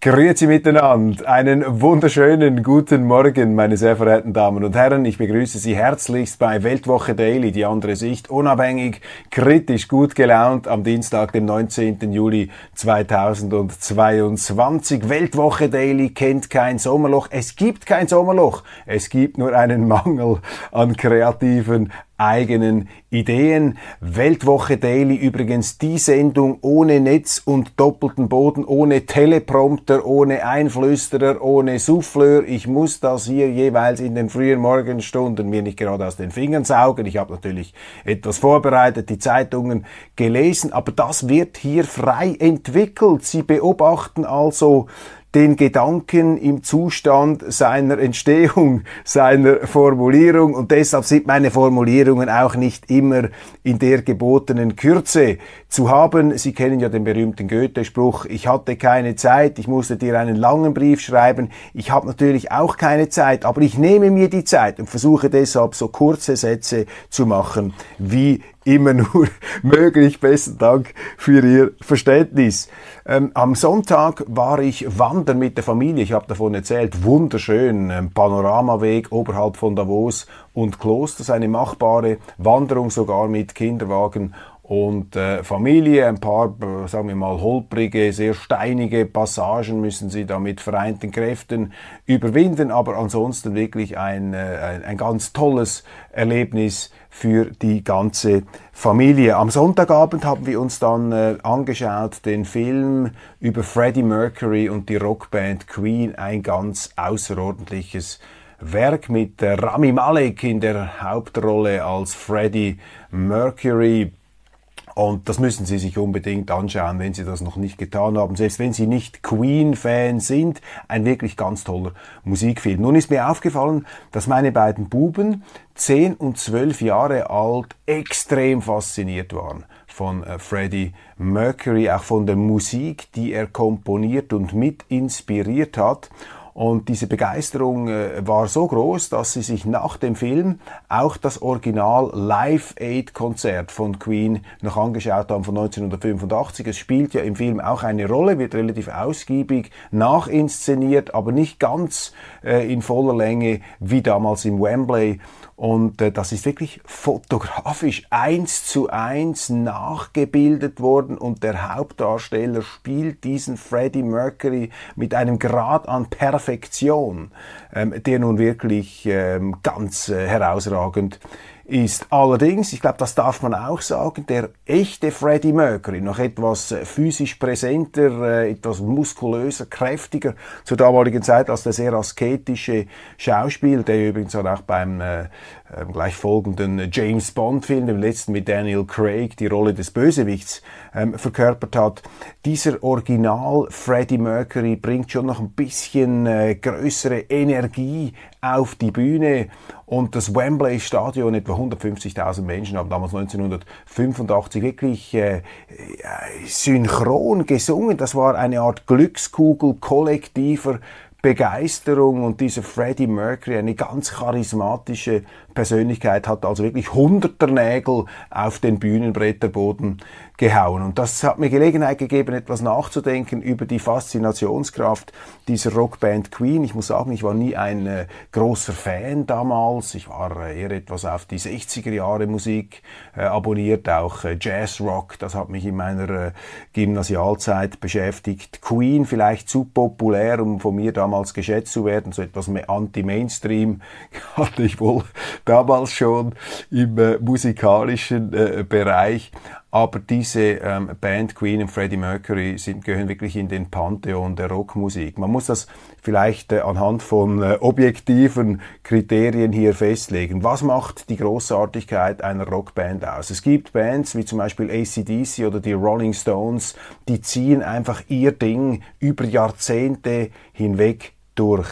Grüezi miteinander. Einen wunderschönen guten Morgen, meine sehr verehrten Damen und Herren. Ich begrüße Sie herzlichst bei Weltwoche Daily, die andere Sicht, unabhängig, kritisch, gut gelaunt am Dienstag, dem 19. Juli 2022. Weltwoche Daily kennt kein Sommerloch. Es gibt kein Sommerloch. Es gibt nur einen Mangel an kreativen eigenen Ideen. Weltwoche Daily übrigens die Sendung ohne Netz und doppelten Boden, ohne Teleprompter, ohne Einflüsterer, ohne Souffleur. Ich muss das hier jeweils in den frühen Morgenstunden mir nicht gerade aus den Fingern saugen. Ich habe natürlich etwas vorbereitet, die Zeitungen gelesen, aber das wird hier frei entwickelt. Sie beobachten also den Gedanken im Zustand seiner Entstehung, seiner Formulierung und deshalb sind meine Formulierungen auch nicht immer in der gebotenen Kürze zu haben. Sie kennen ja den berühmten Goethe-Spruch, ich hatte keine Zeit, ich musste dir einen langen Brief schreiben. Ich habe natürlich auch keine Zeit, aber ich nehme mir die Zeit und versuche deshalb so kurze Sätze zu machen wie immer nur möglich. Besten Dank für Ihr Verständnis. Ähm, am Sonntag war ich wandern mit der Familie. Ich habe davon erzählt. Wunderschön. Ähm, Panoramaweg oberhalb von Davos und Klosters. Eine machbare Wanderung sogar mit Kinderwagen und äh, Familie, ein paar, äh, sagen wir mal, holprige, sehr steinige Passagen müssen sie da mit vereinten Kräften überwinden, aber ansonsten wirklich ein, äh, ein, ein ganz tolles Erlebnis für die ganze Familie. Am Sonntagabend haben wir uns dann äh, angeschaut den Film über Freddie Mercury und die Rockband Queen, ein ganz außerordentliches Werk mit äh, Rami Malek in der Hauptrolle als Freddie Mercury. Und das müssen Sie sich unbedingt anschauen, wenn Sie das noch nicht getan haben. Selbst wenn Sie nicht Queen-Fan sind, ein wirklich ganz toller Musikfilm. Nun ist mir aufgefallen, dass meine beiden Buben, 10 und 12 Jahre alt, extrem fasziniert waren von äh, Freddie Mercury, auch von der Musik, die er komponiert und mit inspiriert hat. Und diese Begeisterung äh, war so groß, dass sie sich nach dem Film auch das Original Live Aid Konzert von Queen noch angeschaut haben von 1985. Es spielt ja im Film auch eine Rolle, wird relativ ausgiebig nachinszeniert, aber nicht ganz äh, in voller Länge wie damals im Wembley. Und äh, das ist wirklich fotografisch eins zu eins nachgebildet worden. Und der Hauptdarsteller spielt diesen Freddie Mercury mit einem Grad an Perfektion, ähm, der nun wirklich ähm, ganz äh, herausragend ist. Allerdings, ich glaube, das darf man auch sagen, der echte Freddie Mercury, noch etwas äh, physisch präsenter, äh, etwas muskulöser, kräftiger zur damaligen Zeit als der sehr asketische Schauspieler, der übrigens auch beim äh, ähm, gleich folgenden James Bond-Film, dem letzten mit Daniel Craig, die Rolle des Bösewichts ähm, verkörpert hat. Dieser Original Freddie Mercury bringt schon noch ein bisschen äh, größere Energie auf die Bühne und das Wembley Stadion, etwa 150.000 Menschen haben damals 1985 wirklich äh, äh, synchron gesungen. Das war eine Art Glückskugel kollektiver Begeisterung und dieser Freddie Mercury, eine ganz charismatische Persönlichkeit, hat also wirklich hunderter Nägel auf den Bühnenbretterboden gehauen. Und das hat mir Gelegenheit gegeben, etwas nachzudenken über die Faszinationskraft dieser Rockband Queen. Ich muss sagen, ich war nie ein äh, großer Fan damals. Ich war äh, eher etwas auf die 60er Jahre Musik äh, abonniert, auch äh, Jazz Rock. Das hat mich in meiner äh, Gymnasialzeit beschäftigt. Queen vielleicht zu populär, um von mir damals geschätzt zu werden. So etwas anti-Mainstream hatte ich wohl damals schon im äh, musikalischen Bereich. Aber diese ähm, Band Queen und Freddie Mercury sind, gehören wirklich in den Pantheon der Rockmusik. Man muss das vielleicht äh, anhand von äh, objektiven Kriterien hier festlegen. Was macht die Großartigkeit einer Rockband aus? Es gibt Bands wie zum Beispiel ACDC oder die Rolling Stones, die ziehen einfach ihr Ding über Jahrzehnte hinweg durch.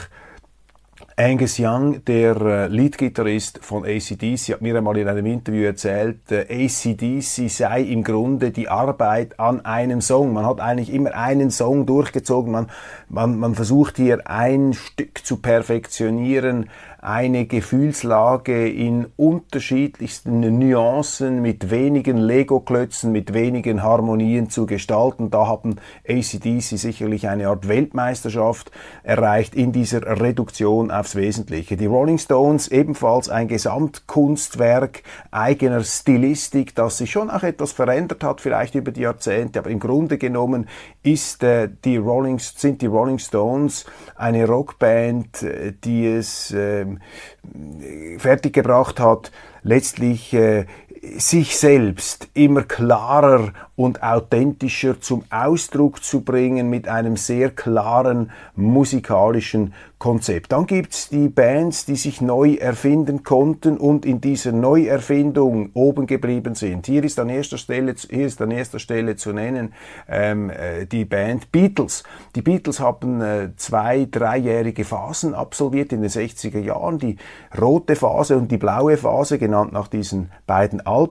Angus Young, der äh, Leadgitarrist von ACDC, hat mir einmal in einem Interview erzählt, äh, ACDC sei im Grunde die Arbeit an einem Song. Man hat eigentlich immer einen Song durchgezogen. Man, man, man versucht hier ein Stück zu perfektionieren, eine Gefühlslage in unterschiedlichsten Nuancen mit wenigen Lego-Klötzen, mit wenigen Harmonien zu gestalten. Da haben ACDC sicherlich eine Art Weltmeisterschaft erreicht in dieser Reduktion aufs Wesentliche. Die Rolling Stones ebenfalls ein Gesamtkunstwerk eigener Stilistik, das sich schon auch etwas verändert hat, vielleicht über die Jahrzehnte, aber im Grunde genommen ist, äh, die Rolling, sind die Rolling Stones eine Rockband, äh, die es äh, fertiggebracht hat, letztlich äh, sich selbst immer klarer und authentischer zum Ausdruck zu bringen mit einem sehr klaren musikalischen Konzept. Dann gibt's die Bands, die sich neu erfinden konnten und in dieser Neuerfindung oben geblieben sind. Hier ist an erster Stelle, hier ist an erster Stelle zu nennen ähm, äh, die Band Beatles. Die Beatles haben äh, zwei, dreijährige Phasen absolviert in den 60er Jahren. Die rote Phase und die blaue Phase, genannt nach diesen beiden Alben.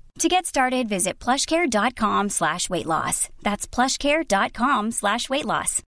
To get started, visit plushcare.com slash weight loss. That's plushcare.com slash weight loss.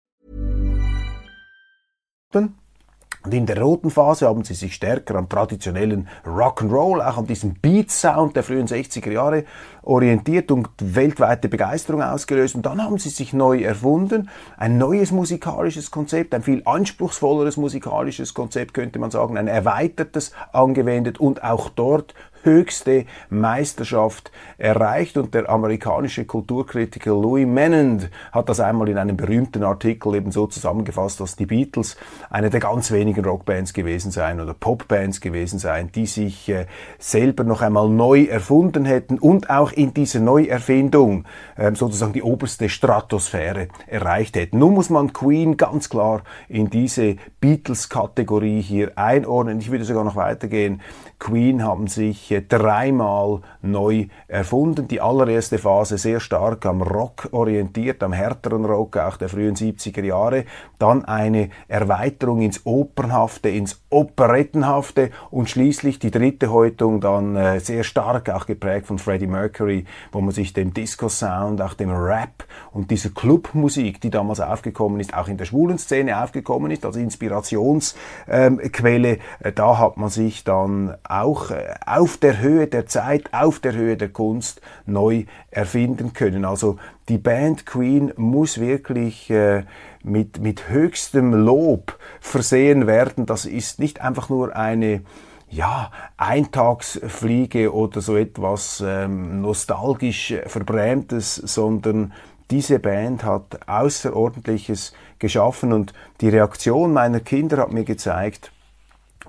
Und in der roten Phase haben sie sich stärker am traditionellen Rock'n'Roll, auch an diesem Beat-Sound der frühen 60er Jahre orientiert und weltweite Begeisterung ausgelöst. Und dann haben sie sich neu erfunden. Ein neues musikalisches Konzept, ein viel anspruchsvolleres musikalisches Konzept könnte man sagen, ein erweitertes angewendet und auch dort höchste Meisterschaft erreicht und der amerikanische Kulturkritiker Louis Menand hat das einmal in einem berühmten Artikel eben so zusammengefasst, dass die Beatles eine der ganz wenigen Rockbands gewesen seien oder Popbands gewesen seien, die sich äh, selber noch einmal neu erfunden hätten und auch in dieser Neuerfindung äh, sozusagen die oberste Stratosphäre erreicht hätten. Nun muss man Queen ganz klar in diese Beatles-Kategorie hier einordnen. Ich würde sogar noch weitergehen. Queen haben sich äh, dreimal neu erfunden. Die allererste Phase sehr stark am Rock orientiert, am härteren Rock auch der frühen 70er Jahre. Dann eine Erweiterung ins Opernhafte, ins Operettenhafte und schließlich die dritte Häutung dann äh, sehr stark auch geprägt von Freddie Mercury, wo man sich dem Disco-Sound, auch dem Rap und dieser Clubmusik, die damals aufgekommen ist, auch in der schwulen Szene aufgekommen ist, als Inspirationsquelle, ähm, äh, da hat man sich dann auch äh, auf der Höhe der Zeit, auf der Höhe der Kunst neu erfinden können. Also die Band Queen muss wirklich äh, mit, mit höchstem Lob versehen werden. Das ist nicht einfach nur eine ja, Eintagsfliege oder so etwas ähm, nostalgisch Verbrämtes, sondern diese Band hat Außerordentliches geschaffen und die Reaktion meiner Kinder hat mir gezeigt,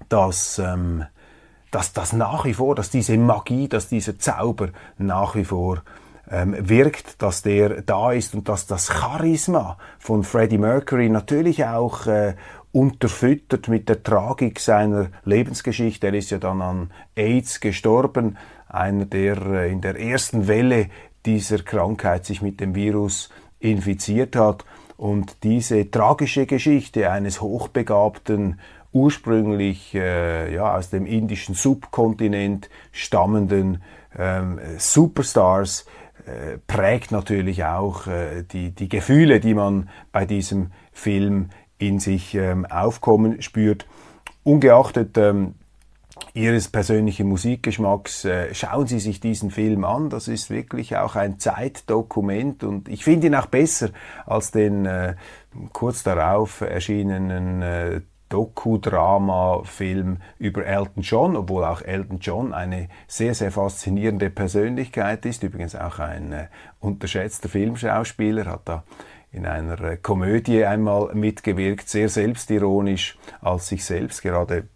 dass ähm, dass das nach wie vor, dass diese Magie, dass dieser Zauber nach wie vor ähm, wirkt, dass der da ist und dass das Charisma von Freddie Mercury natürlich auch äh, unterfüttert mit der Tragik seiner Lebensgeschichte. Er ist ja dann an AIDS gestorben, einer, der äh, in der ersten Welle dieser Krankheit sich mit dem Virus infiziert hat. Und diese tragische Geschichte eines hochbegabten ursprünglich äh, ja, aus dem indischen Subkontinent stammenden ähm, Superstars äh, prägt natürlich auch äh, die, die Gefühle, die man bei diesem Film in sich ähm, aufkommen spürt. Ungeachtet ähm, Ihres persönlichen Musikgeschmacks, äh, schauen Sie sich diesen Film an. Das ist wirklich auch ein Zeitdokument und ich finde ihn auch besser als den äh, kurz darauf erschienenen äh, Doku-Drama-Film über Elton John, obwohl auch Elton John eine sehr, sehr faszinierende Persönlichkeit ist. Übrigens auch ein äh, unterschätzter Filmschauspieler, hat da in einer Komödie einmal mitgewirkt, sehr selbstironisch als sich selbst, gerade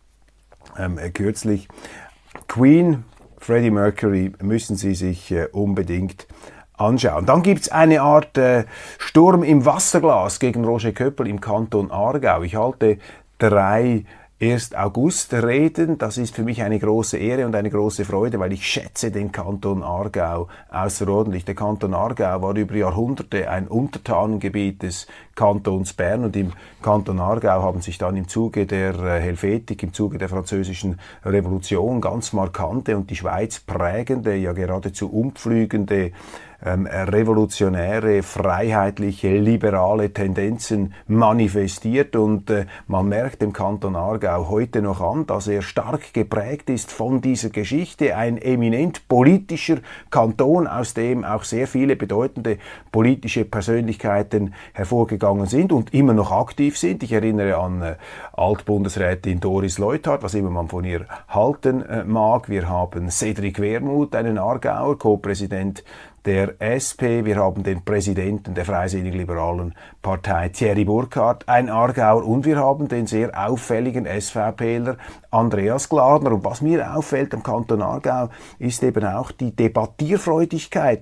ähm, äh, kürzlich. Queen, Freddie Mercury müssen Sie sich äh, unbedingt anschauen. Dann gibt's eine Art äh, Sturm im Wasserglas gegen Roger Köppel im Kanton Aargau. Ich halte drei 1. August reden. Das ist für mich eine große Ehre und eine große Freude, weil ich schätze den Kanton Aargau außerordentlich. Der Kanton Aargau war über Jahrhunderte ein Untertanengebiet des Kantons Bern und im Kanton Aargau haben sich dann im Zuge der äh, Helvetik, im Zuge der französischen Revolution ganz markante und die Schweiz prägende, ja geradezu umpflügende ähm, revolutionäre, freiheitliche, liberale Tendenzen manifestiert und äh, man merkt dem Kanton Aargau heute noch an, dass er stark geprägt ist von dieser Geschichte, ein eminent politischer Kanton, aus dem auch sehr viele bedeutende politische Persönlichkeiten hervorgegangen sind und immer noch aktiv sind. Ich erinnere an äh, Altbundesrätin Doris Leuthard, was immer man von ihr halten äh, mag. Wir haben Cedric Wermuth, einen Aargauer, Co-Präsident der SP. Wir haben den Präsidenten der Freisinnig-Liberalen Partei Thierry Burkhardt, ein Aargauer, und wir haben den sehr auffälligen SVPler Andreas Gladner. Und was mir auffällt am Kanton Aargau, ist eben auch die Debattierfreudigkeit.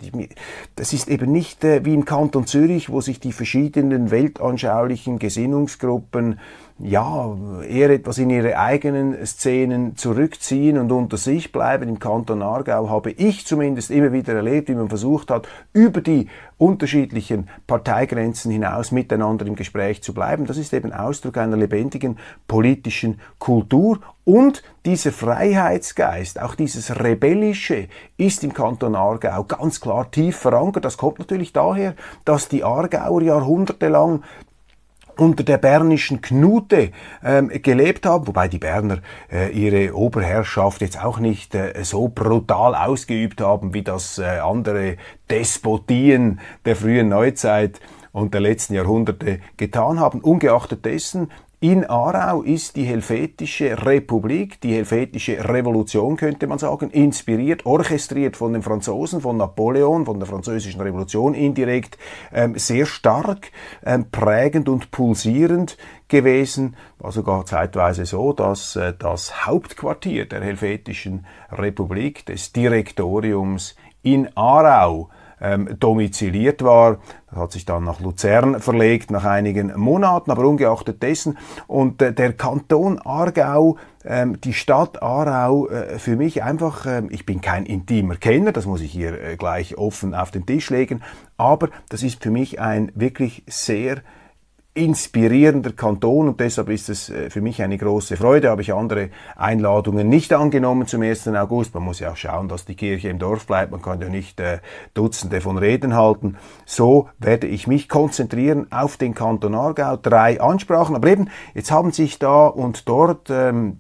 Das ist eben nicht äh, wie im Kanton Zürich, wo sich die verschiedenen weltanschaulichen Gesinnungsgruppen ja, eher etwas in ihre eigenen Szenen zurückziehen und unter sich bleiben. Im Kanton Aargau habe ich zumindest immer wieder erlebt, wie man versucht hat, über die unterschiedlichen Parteigrenzen hinaus miteinander im Gespräch zu bleiben. Das ist eben Ausdruck einer lebendigen politischen Kultur und dieser Freiheitsgeist, auch dieses Rebellische, ist im Kanton Aargau ganz klar tief verankert. Das kommt natürlich daher, dass die Aargauer jahrhundertelang unter der bernischen Knute ähm, gelebt haben, wobei die Berner äh, ihre Oberherrschaft jetzt auch nicht äh, so brutal ausgeübt haben, wie das äh, andere Despotien der frühen Neuzeit und der letzten Jahrhunderte getan haben. Ungeachtet dessen in Aarau ist die Helvetische Republik, die Helvetische Revolution könnte man sagen, inspiriert, orchestriert von den Franzosen, von Napoleon, von der Französischen Revolution indirekt, ähm, sehr stark, ähm, prägend und pulsierend gewesen. War sogar zeitweise so, dass äh, das Hauptquartier der Helvetischen Republik, des Direktoriums in Aarau, ähm, domiziliert war. Das hat sich dann nach Luzern verlegt nach einigen Monaten, aber ungeachtet dessen. Und äh, der Kanton Aargau, ähm, die Stadt Aarau, äh, für mich einfach, äh, ich bin kein intimer Kenner, das muss ich hier äh, gleich offen auf den Tisch legen, aber das ist für mich ein wirklich sehr inspirierender Kanton und deshalb ist es äh, für mich eine große Freude. Habe ich andere Einladungen nicht angenommen zum 1. August. Man muss ja auch schauen, dass die Kirche im Dorf bleibt. Man kann ja nicht äh, Dutzende von Reden halten. So werde ich mich konzentrieren auf den Kanton Aargau. Drei Ansprachen. Aber eben, jetzt haben sich da und dort ähm,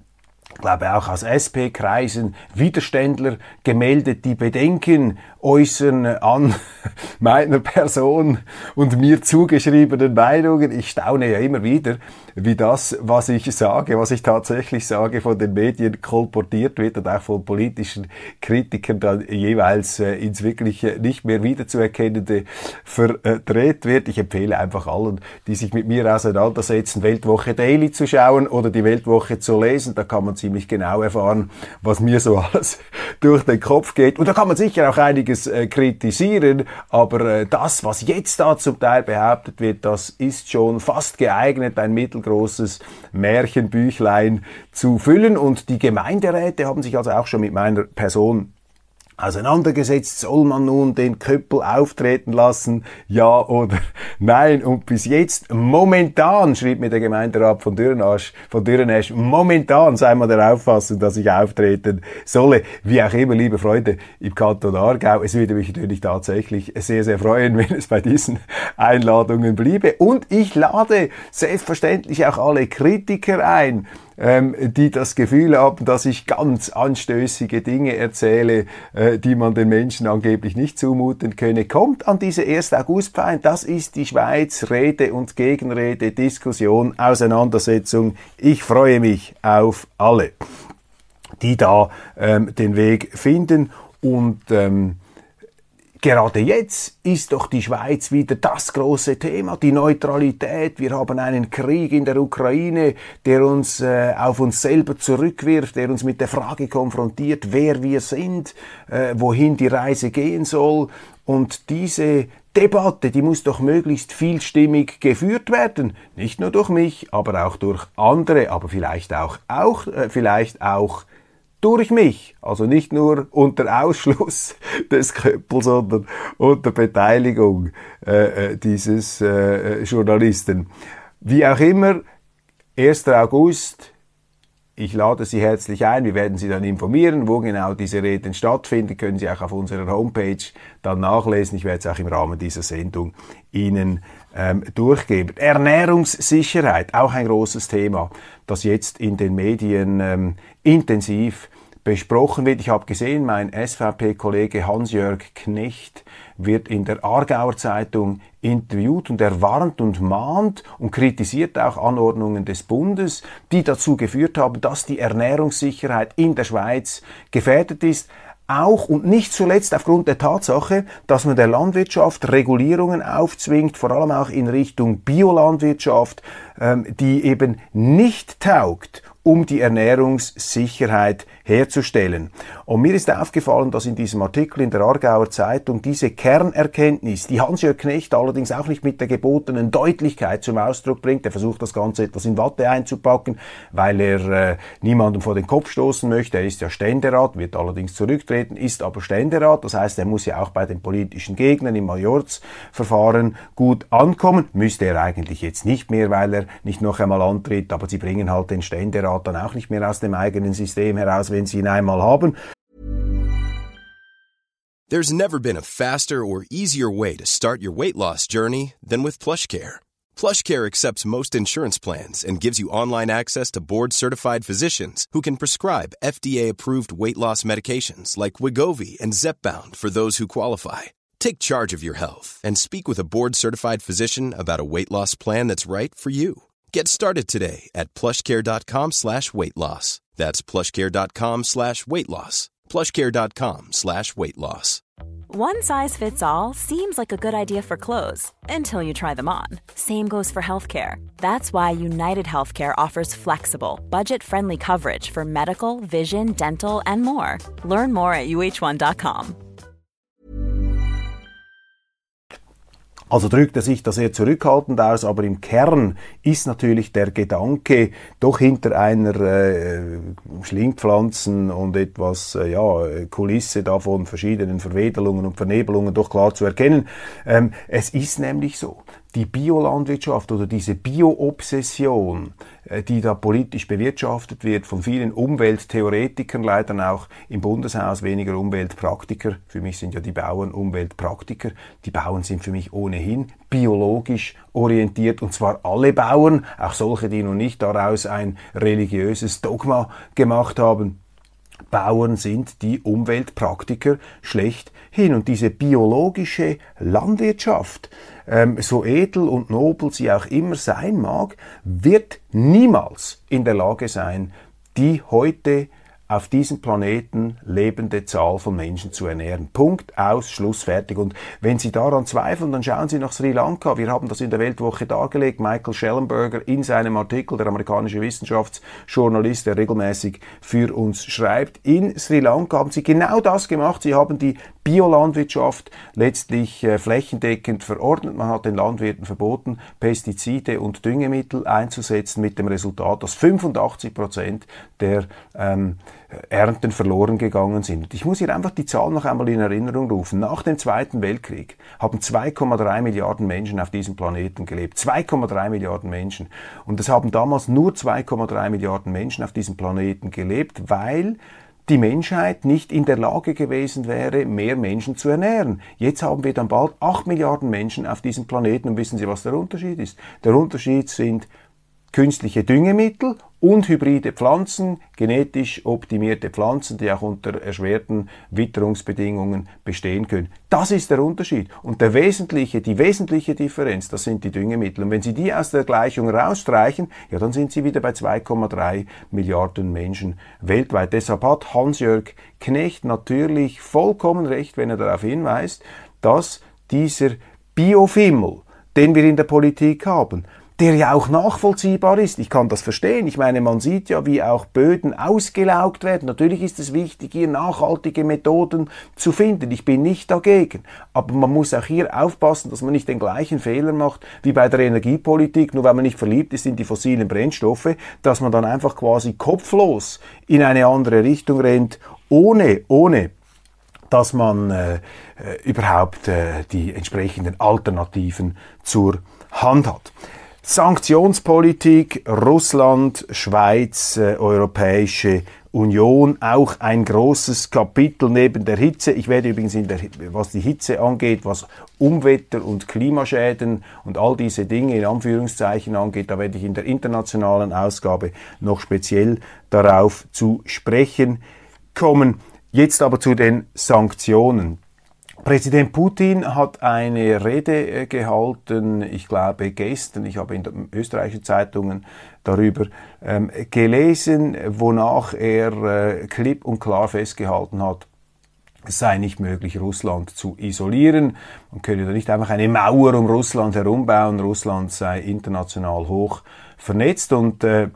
glaube auch aus SP-Kreisen Widerständler gemeldet, die Bedenken äußern an meiner Person und mir zugeschriebenen Meinungen. Ich staune ja immer wieder, wie das, was ich sage, was ich tatsächlich sage, von den Medien kolportiert wird und auch von politischen Kritikern dann jeweils äh, ins wirklich nicht mehr wiederzuerkennende verdreht wird. Ich empfehle einfach allen, die sich mit mir auseinandersetzen, Weltwoche Daily zu schauen oder die Weltwoche zu lesen. Da kann man ziemlich genau erfahren, was mir so alles durch den Kopf geht. Und da kann man sicher auch einiges äh, kritisieren, aber äh, das, was jetzt da zum Teil behauptet wird, das ist schon fast geeignet, ein mittelgroßes Märchenbüchlein zu füllen. Und die Gemeinderäte haben sich also auch schon mit meiner Person auseinandergesetzt. Soll man nun den Köppel auftreten lassen? Ja oder nein? Und bis jetzt, momentan, schrieb mir der Gemeinderat von Dürrenasch, von Dürrenasch, momentan sei man der Auffassung, dass ich auftreten solle. Wie auch immer, liebe Freunde im Kanton Aargau, es würde mich natürlich tatsächlich sehr, sehr freuen, wenn es bei diesen Einladungen bliebe. Und ich lade selbstverständlich auch alle Kritiker ein, ähm, die das Gefühl haben, dass ich ganz anstößige Dinge erzähle, äh, die man den Menschen angeblich nicht zumuten könne, kommt an diese 1. Augustfeier. Das ist die Schweiz, Rede und Gegenrede, Diskussion, Auseinandersetzung. Ich freue mich auf alle, die da ähm, den Weg finden und ähm, Gerade jetzt ist doch die Schweiz wieder das große Thema, die Neutralität. Wir haben einen Krieg in der Ukraine, der uns äh, auf uns selber zurückwirft, der uns mit der Frage konfrontiert, wer wir sind, äh, wohin die Reise gehen soll. Und diese Debatte, die muss doch möglichst vielstimmig geführt werden. Nicht nur durch mich, aber auch durch andere, aber vielleicht auch, auch äh, vielleicht auch durch mich. Also nicht nur unter Ausschluss des Köppel, sondern unter Beteiligung äh, äh dieses äh, Journalisten. Wie auch immer, 1. August, ich lade Sie herzlich ein. Wir werden Sie dann informieren, wo genau diese Reden stattfinden. Können Sie auch auf unserer Homepage dann nachlesen. Ich werde es auch im Rahmen dieser Sendung Ihnen ähm, durchgeben. Ernährungssicherheit, auch ein großes Thema, das jetzt in den Medien ähm, intensiv besprochen wird. Ich habe gesehen, mein SVP-Kollege Hans-Jörg Knecht wird in der Aargauer Zeitung interviewt und er warnt und mahnt und kritisiert auch Anordnungen des Bundes, die dazu geführt haben, dass die Ernährungssicherheit in der Schweiz gefährdet ist auch und nicht zuletzt aufgrund der Tatsache, dass man der Landwirtschaft Regulierungen aufzwingt, vor allem auch in Richtung Biolandwirtschaft, ähm, die eben nicht taugt, um die Ernährungssicherheit herzustellen. Und mir ist aufgefallen, dass in diesem Artikel in der Aargauer Zeitung diese Kernerkenntnis, die Hans-Jörg Knecht allerdings auch nicht mit der gebotenen Deutlichkeit zum Ausdruck bringt, er versucht das Ganze etwas in Watte einzupacken, weil er äh, niemandem vor den Kopf stoßen möchte. Er ist ja Ständerat, wird allerdings zurücktreten, ist aber Ständerat. Das heißt, er muss ja auch bei den politischen Gegnern im Majorzverfahren gut ankommen. Müsste er eigentlich jetzt nicht mehr, weil er nicht noch einmal antritt, aber sie bringen halt den Ständerat dann auch nicht mehr aus dem eigenen System heraus, wenn sie ihn einmal haben. There's never been a faster or easier way to start your weight loss journey than with PlushCare. PlushCare accepts most insurance plans and gives you online access to board-certified physicians who can prescribe FDA-approved weight loss medications like Wigovi and Zepbound for those who qualify. Take charge of your health and speak with a board-certified physician about a weight loss plan that's right for you. Get started today at plushcare.com slash weight loss. That's plushcare.com slash weight loss. Plushcare.com slash weight loss. One size fits all seems like a good idea for clothes until you try them on. Same goes for healthcare. That's why United Healthcare offers flexible, budget friendly coverage for medical, vision, dental, and more. Learn more at uh1.com. Also drückt er sich da sehr zurückhaltend aus, aber im Kern ist natürlich der Gedanke doch hinter einer äh, Schlingpflanzen und etwas äh, ja, Kulisse davon verschiedenen Verwedelungen und Vernebelungen doch klar zu erkennen. Ähm, es ist nämlich so, die Biolandwirtschaft oder diese Bio-Obsession, äh, die da politisch bewirtschaftet wird von vielen Umwelttheoretikern, leider auch im Bundeshaus weniger Umweltpraktiker. Für mich sind ja die Bauern Umweltpraktiker. Die Bauern sind für mich ohnehin biologisch orientiert und zwar alle Bauern, auch solche, die noch nicht daraus ein religiöses Dogma gemacht haben. Bauern sind die Umweltpraktiker schlechthin. Und diese biologische Landwirtschaft, ähm, so edel und nobel sie auch immer sein mag, wird niemals in der Lage sein, die heute auf diesem Planeten lebende Zahl von Menschen zu ernähren. Punkt, aus, Schluss, fertig. Und wenn Sie daran zweifeln, dann schauen Sie nach Sri Lanka. Wir haben das in der Weltwoche dargelegt. Michael Schellenberger in seinem Artikel, der amerikanische Wissenschaftsjournalist, der regelmäßig für uns schreibt. In Sri Lanka haben Sie genau das gemacht. Sie haben die Biolandwirtschaft letztlich äh, flächendeckend verordnet. Man hat den Landwirten verboten, Pestizide und Düngemittel einzusetzen, mit dem Resultat, dass 85 Prozent der ähm, Ernten verloren gegangen sind. Ich muss hier einfach die Zahl noch einmal in Erinnerung rufen. Nach dem Zweiten Weltkrieg haben 2,3 Milliarden Menschen auf diesem Planeten gelebt. 2,3 Milliarden Menschen. Und es haben damals nur 2,3 Milliarden Menschen auf diesem Planeten gelebt, weil die Menschheit nicht in der Lage gewesen wäre, mehr Menschen zu ernähren. Jetzt haben wir dann bald 8 Milliarden Menschen auf diesem Planeten und wissen Sie, was der Unterschied ist? Der Unterschied sind künstliche Düngemittel und hybride Pflanzen, genetisch optimierte Pflanzen, die auch unter erschwerten Witterungsbedingungen bestehen können. Das ist der Unterschied. Und der wesentliche, die wesentliche Differenz, das sind die Düngemittel. Und wenn Sie die aus der Gleichung rausstreichen, ja, dann sind Sie wieder bei 2,3 Milliarden Menschen weltweit. Deshalb hat Hans-Jörg Knecht natürlich vollkommen recht, wenn er darauf hinweist, dass dieser Biofimmel, den wir in der Politik haben, der ja auch nachvollziehbar ist. Ich kann das verstehen. Ich meine, man sieht ja, wie auch Böden ausgelaugt werden. Natürlich ist es wichtig, hier nachhaltige Methoden zu finden. Ich bin nicht dagegen. Aber man muss auch hier aufpassen, dass man nicht den gleichen Fehler macht wie bei der Energiepolitik, nur weil man nicht verliebt ist in die fossilen Brennstoffe, dass man dann einfach quasi kopflos in eine andere Richtung rennt, ohne, ohne dass man äh, äh überhaupt äh, die entsprechenden Alternativen zur Hand hat. Sanktionspolitik, Russland, Schweiz, äh, Europäische Union, auch ein großes Kapitel neben der Hitze. Ich werde übrigens, in der, was die Hitze angeht, was Umwetter- und Klimaschäden und all diese Dinge in Anführungszeichen angeht, da werde ich in der internationalen Ausgabe noch speziell darauf zu sprechen kommen. Jetzt aber zu den Sanktionen. Präsident Putin hat eine Rede äh, gehalten, ich glaube gestern, ich habe in den österreichischen Zeitungen darüber ähm, gelesen, wonach er äh, klipp und klar festgehalten hat, es sei nicht möglich, Russland zu isolieren. Man könne da nicht einfach eine Mauer um Russland herumbauen. Russland sei international hoch vernetzt und äh,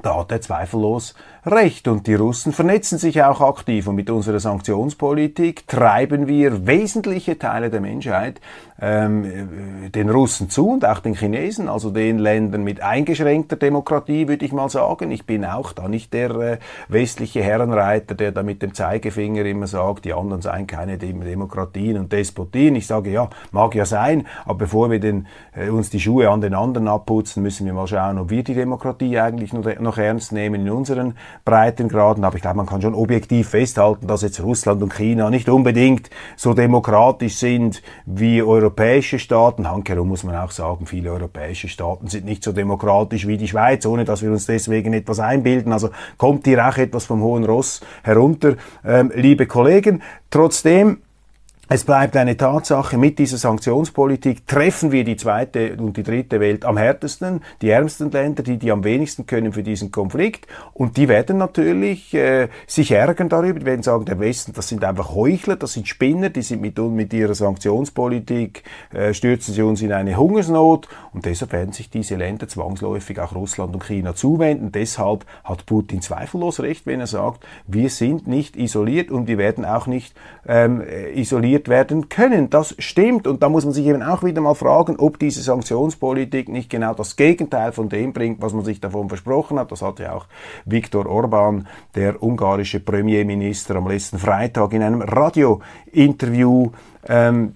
da hat er zweifellos recht. Und die Russen vernetzen sich auch aktiv. Und mit unserer Sanktionspolitik treiben wir wesentliche Teile der Menschheit ähm, äh, den Russen zu und auch den Chinesen, also den Ländern mit eingeschränkter Demokratie, würde ich mal sagen. Ich bin auch da nicht der äh, westliche Herrenreiter, der da mit dem Zeigefinger immer sagt, die anderen seien keine Demokratien und Despotien. Ich sage, ja, mag ja sein, aber bevor wir den, äh, uns die Schuhe an den anderen abputzen, müssen wir mal schauen, ob wir die Demokratie eigentlich noch, noch ernst nehmen in unseren Breitengraden. Aber ich glaube, man kann schon objektiv festhalten, dass jetzt Russland und China nicht unbedingt so demokratisch sind wie europäische Staaten, handkehrum muss man auch sagen, viele europäische Staaten sind nicht so demokratisch wie die Schweiz, ohne dass wir uns deswegen etwas einbilden. Also kommt hier auch etwas vom hohen Ross herunter, ähm, liebe Kollegen. Trotzdem es bleibt eine Tatsache, mit dieser Sanktionspolitik treffen wir die zweite und die dritte Welt am härtesten, die ärmsten Länder, die die am wenigsten können für diesen Konflikt. Und die werden natürlich äh, sich ärgern darüber, die werden sagen, der Westen, das sind einfach Heuchler, das sind Spinner, die sind mit, mit ihrer Sanktionspolitik, äh, stürzen sie uns in eine Hungersnot. Und deshalb werden sich diese Länder zwangsläufig auch Russland und China zuwenden. Deshalb hat Putin zweifellos recht, wenn er sagt, wir sind nicht isoliert und wir werden auch nicht ähm, isoliert kontrolliert werden können. Das stimmt. Und da muss man sich eben auch wieder mal fragen, ob diese Sanktionspolitik nicht genau das Gegenteil von dem bringt, was man sich davon versprochen hat. Das hat ja auch Viktor Orban, der ungarische Premierminister, am letzten Freitag in einem Radiointerview ähm,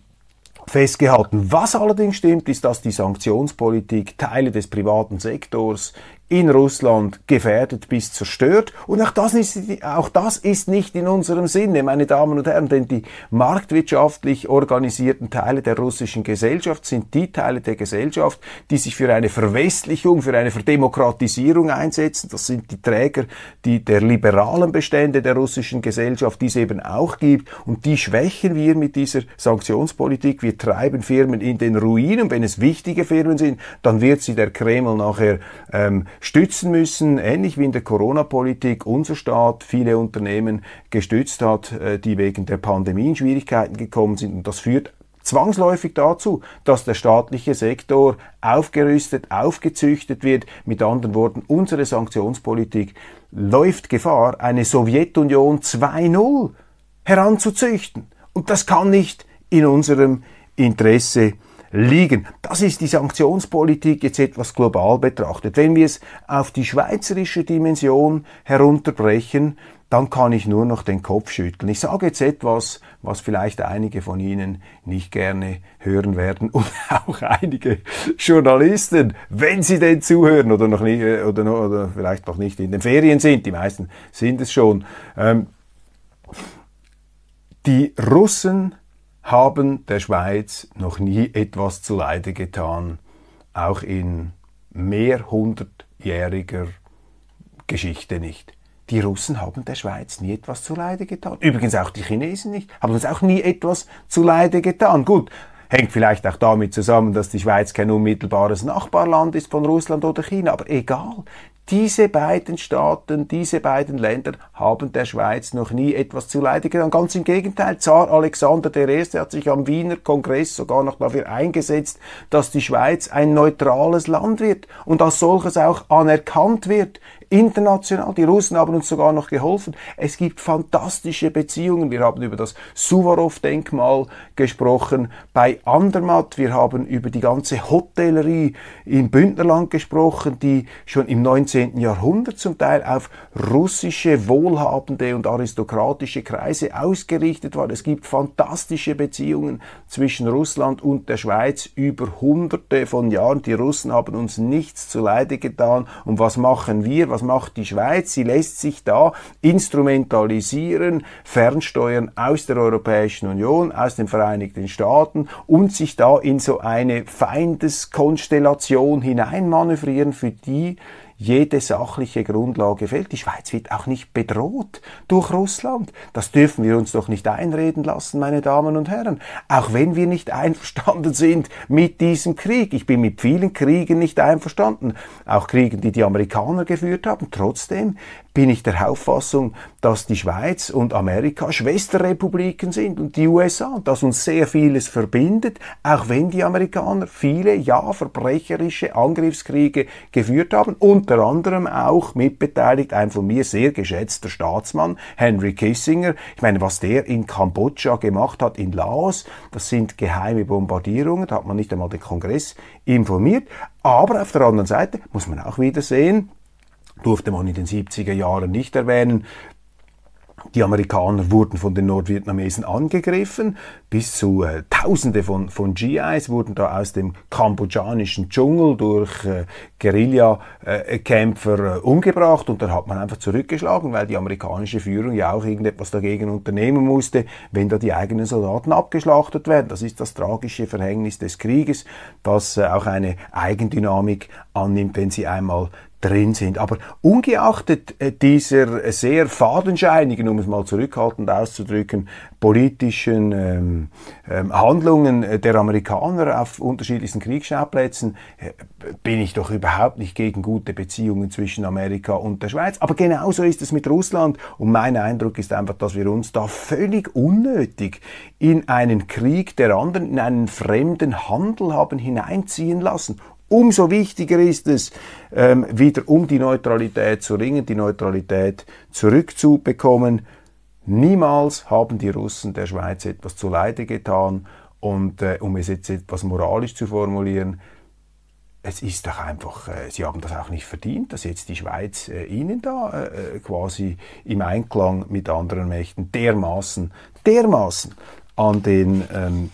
festgehalten. Was allerdings stimmt, ist, dass die Sanktionspolitik Teile des privaten Sektors in Russland gefährdet bis zerstört. Und auch das, ist, auch das ist nicht in unserem Sinne, meine Damen und Herren, denn die marktwirtschaftlich organisierten Teile der russischen Gesellschaft sind die Teile der Gesellschaft, die sich für eine Verwestlichung, für eine Verdemokratisierung einsetzen. Das sind die Träger die der liberalen Bestände der russischen Gesellschaft, die es eben auch gibt. Und die schwächen wir mit dieser Sanktionspolitik. Wir treiben Firmen in den Ruin. Und wenn es wichtige Firmen sind, dann wird sie der Kreml nachher ähm, stützen müssen, ähnlich wie in der Corona-Politik unser Staat viele Unternehmen gestützt hat, äh, die wegen der Pandemie in Schwierigkeiten gekommen sind. Und das führt zwangsläufig dazu, dass der staatliche Sektor aufgerüstet, aufgezüchtet wird. Mit anderen Worten, unsere Sanktionspolitik läuft Gefahr, eine Sowjetunion 2.0 heranzuzüchten. Und das kann nicht in unserem Interesse liegen. Das ist die Sanktionspolitik jetzt etwas global betrachtet. Wenn wir es auf die schweizerische Dimension herunterbrechen, dann kann ich nur noch den Kopf schütteln. Ich sage jetzt etwas, was vielleicht einige von Ihnen nicht gerne hören werden und auch einige Journalisten, wenn sie denn zuhören oder noch nicht, äh, oder, oder vielleicht noch nicht in den Ferien sind, die meisten sind es schon. Ähm, die Russen haben der Schweiz noch nie etwas zuleide getan, auch in mehr hundertjähriger Geschichte nicht. Die Russen haben der Schweiz nie etwas zuleide getan. Übrigens auch die Chinesen nicht, haben uns auch nie etwas zuleide getan. Gut, hängt vielleicht auch damit zusammen, dass die Schweiz kein unmittelbares Nachbarland ist von Russland oder China, aber egal. Diese beiden Staaten, diese beiden Länder haben der Schweiz noch nie etwas zuleide getan. Ganz im Gegenteil, Zar Alexander I. hat sich am Wiener Kongress sogar noch dafür eingesetzt, dass die Schweiz ein neutrales Land wird und als solches auch anerkannt wird international. Die Russen haben uns sogar noch geholfen. Es gibt fantastische Beziehungen. Wir haben über das Suvorov-Denkmal gesprochen bei Andermatt. Wir haben über die ganze Hotellerie im Bündnerland gesprochen, die schon im 19. Jahrhundert zum Teil auf russische wohlhabende und aristokratische Kreise ausgerichtet war. Es gibt fantastische Beziehungen zwischen Russland und der Schweiz über hunderte von Jahren. Die Russen haben uns nichts zuleide getan. Und was machen wir? Was macht die Schweiz? Sie lässt sich da instrumentalisieren, fernsteuern aus der Europäischen Union, aus den Vereinigten Staaten und sich da in so eine Feindeskonstellation hineinmanövrieren, für die jede sachliche Grundlage fehlt. Die Schweiz wird auch nicht bedroht durch Russland. Das dürfen wir uns doch nicht einreden lassen, meine Damen und Herren. Auch wenn wir nicht einverstanden sind mit diesem Krieg. Ich bin mit vielen Kriegen nicht einverstanden. Auch Kriegen, die die Amerikaner geführt haben. Trotzdem bin ich der Auffassung, dass die Schweiz und Amerika Schwesterrepubliken sind und die USA und dass uns sehr vieles verbindet, auch wenn die Amerikaner viele, ja, verbrecherische Angriffskriege geführt haben, unter anderem auch mitbeteiligt ein von mir sehr geschätzter Staatsmann, Henry Kissinger. Ich meine, was der in Kambodscha gemacht hat, in Laos, das sind geheime Bombardierungen, da hat man nicht einmal den Kongress informiert, aber auf der anderen Seite muss man auch wieder sehen, durfte man in den 70er Jahren nicht erwähnen. Die Amerikaner wurden von den Nordvietnamesen angegriffen. Bis zu äh, Tausende von, von GIs wurden da aus dem kambodschanischen Dschungel durch äh, Guerilla-Kämpfer äh, umgebracht und dann hat man einfach zurückgeschlagen, weil die amerikanische Führung ja auch irgendetwas dagegen unternehmen musste, wenn da die eigenen Soldaten abgeschlachtet werden. Das ist das tragische Verhängnis des Krieges, das äh, auch eine Eigendynamik annimmt, wenn sie einmal drin sind. Aber ungeachtet äh, dieser sehr fadenscheinigen, um es mal zurückhaltend auszudrücken, politischen ähm, ähm, Handlungen der Amerikaner auf unterschiedlichsten Kriegsschauplätzen, äh, bin ich doch überhaupt nicht gegen gute Beziehungen zwischen Amerika und der Schweiz. Aber genauso ist es mit Russland. Und mein Eindruck ist einfach, dass wir uns da völlig unnötig in einen Krieg der anderen, in einen fremden Handel haben hineinziehen lassen Umso wichtiger ist es, ähm, wieder um die Neutralität zu ringen, die Neutralität zurückzubekommen. Niemals haben die Russen der Schweiz etwas zuleide getan. Und äh, um es jetzt etwas moralisch zu formulieren, es ist doch einfach, äh, sie haben das auch nicht verdient, dass jetzt die Schweiz äh, ihnen da äh, quasi im Einklang mit anderen Mächten dermaßen, dermaßen an den ähm,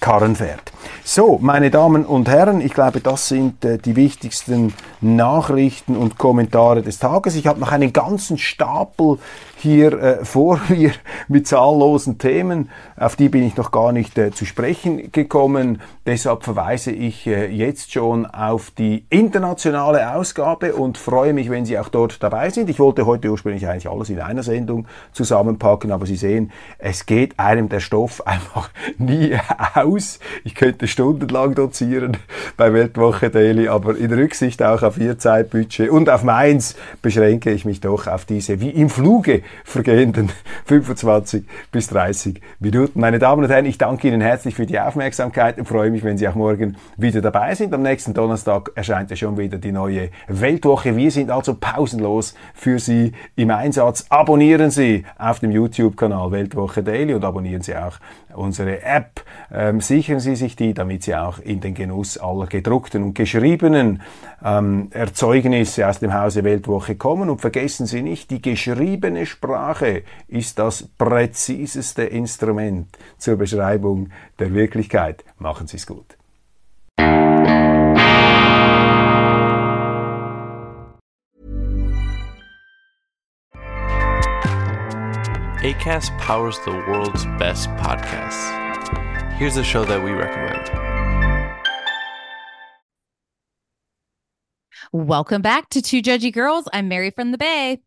Karren fährt. So, meine Damen und Herren, ich glaube, das sind äh, die wichtigsten Nachrichten und Kommentare des Tages. Ich habe noch einen ganzen Stapel hier äh, vor mir mit zahllosen Themen. Auf die bin ich noch gar nicht äh, zu sprechen gekommen. Deshalb verweise ich äh, jetzt schon auf die internationale Ausgabe und freue mich, wenn Sie auch dort dabei sind. Ich wollte heute ursprünglich eigentlich alles in einer Sendung zusammenpacken, aber Sie sehen, es geht einem der Stoff einfach nie aus. Ich könnte stundenlang dozieren bei Weltwoche Daily, aber in Rücksicht auch auf Ihr Zeitbudget und auf meins beschränke ich mich doch auf diese wie im Fluge vergehenden 25 bis 30 Minuten. Meine Damen und Herren, ich danke Ihnen herzlich für die Aufmerksamkeit und freue mich, wenn Sie auch morgen wieder dabei sind. Am nächsten Donnerstag erscheint ja schon wieder die neue Weltwoche. Wir sind also pausenlos für Sie im Einsatz. Abonnieren Sie auf dem YouTube-Kanal Weltwoche Daily und abonnieren Sie auch unsere App. Ähm, sichern Sie sich die, damit Sie auch in den Genuss aller gedruckten und geschriebenen ähm, Erzeugnisse aus dem Hause Weltwoche kommen. Und vergessen Sie nicht, die geschriebene Sprache ist das präziseste Instrument zur Beschreibung der Wirklichkeit. Machen Sie es gut. ACAST powers the world's best podcasts. Here's a show that we recommend. Welcome back to Two Judgy Girls. I'm Mary from the Bay.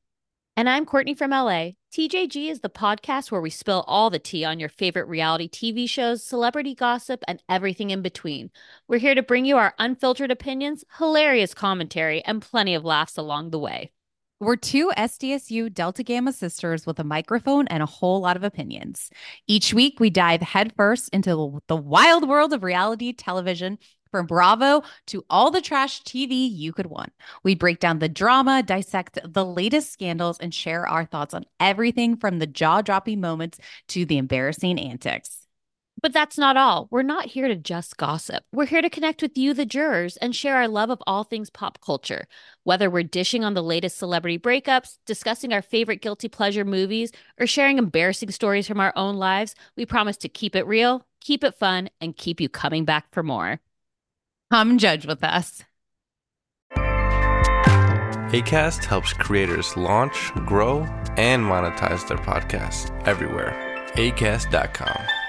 And I'm Courtney from LA. TJG is the podcast where we spill all the tea on your favorite reality TV shows, celebrity gossip, and everything in between. We're here to bring you our unfiltered opinions, hilarious commentary, and plenty of laughs along the way. We're two SDSU Delta Gamma sisters with a microphone and a whole lot of opinions. Each week, we dive headfirst into the wild world of reality television from Bravo to all the trash TV you could want. We break down the drama, dissect the latest scandals, and share our thoughts on everything from the jaw dropping moments to the embarrassing antics. But that's not all. We're not here to just gossip. We're here to connect with you, the jurors, and share our love of all things pop culture. Whether we're dishing on the latest celebrity breakups, discussing our favorite guilty pleasure movies, or sharing embarrassing stories from our own lives, we promise to keep it real, keep it fun, and keep you coming back for more. Come judge with us. ACAST helps creators launch, grow, and monetize their podcasts everywhere. ACAST.com.